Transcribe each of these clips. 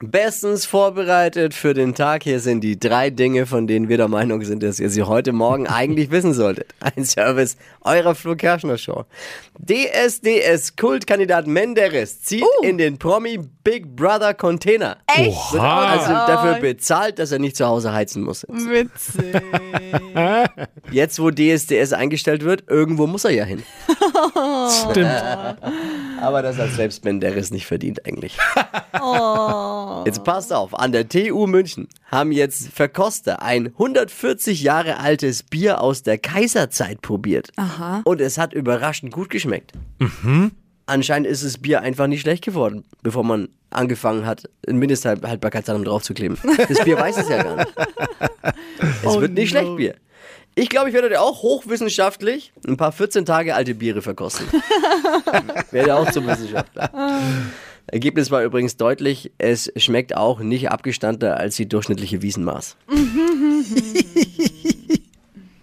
Bestens vorbereitet für den Tag. Hier sind die drei Dinge, von denen wir der Meinung sind, dass ihr sie heute Morgen eigentlich wissen solltet. Ein Service eurer Flo Kerschner Show. DSDS Kultkandidat Menderes zieht in den Promi Big Brother Container. Echt? Wird also dafür bezahlt, dass er nicht zu Hause heizen muss. Witzig. Jetzt, wo DSDS eingestellt wird, irgendwo muss er ja hin. Stimmt. Aber das hat selbst Menderes nicht verdient eigentlich. Jetzt passt auf, an der TU München haben jetzt Verkoster ein 140 Jahre altes Bier aus der Kaiserzeit probiert. Aha. Und es hat überraschend gut geschmeckt. Anscheinend ist das Bier einfach nicht schlecht geworden, bevor man angefangen hat, ein Mindesthaltbarkeitsdatum draufzukleben. Das Bier weiß es ja gar nicht. Es wird nicht schlecht, Bier. Ich glaube, ich werde auch hochwissenschaftlich ein paar 14 Tage alte Biere verkosten. werde auch zum Wissenschaftler. Ergebnis war übrigens deutlich, es schmeckt auch nicht abgestandener als die durchschnittliche Wiesenmaß.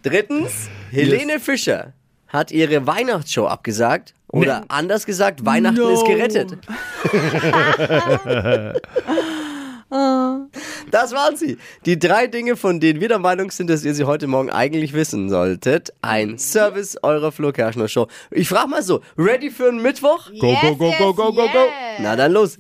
Drittens, Helene Fischer hat ihre Weihnachtsshow abgesagt. Oder anders gesagt, Weihnachten No. ist gerettet. Das waren sie. Die drei Dinge, von denen wir der Meinung sind, dass ihr sie heute Morgen eigentlich wissen solltet. Ein Service eurer Flo Kerschner Show. Ich frage mal so, ready für einen Mittwoch? Go, go, go, go, go, go, go. nadan los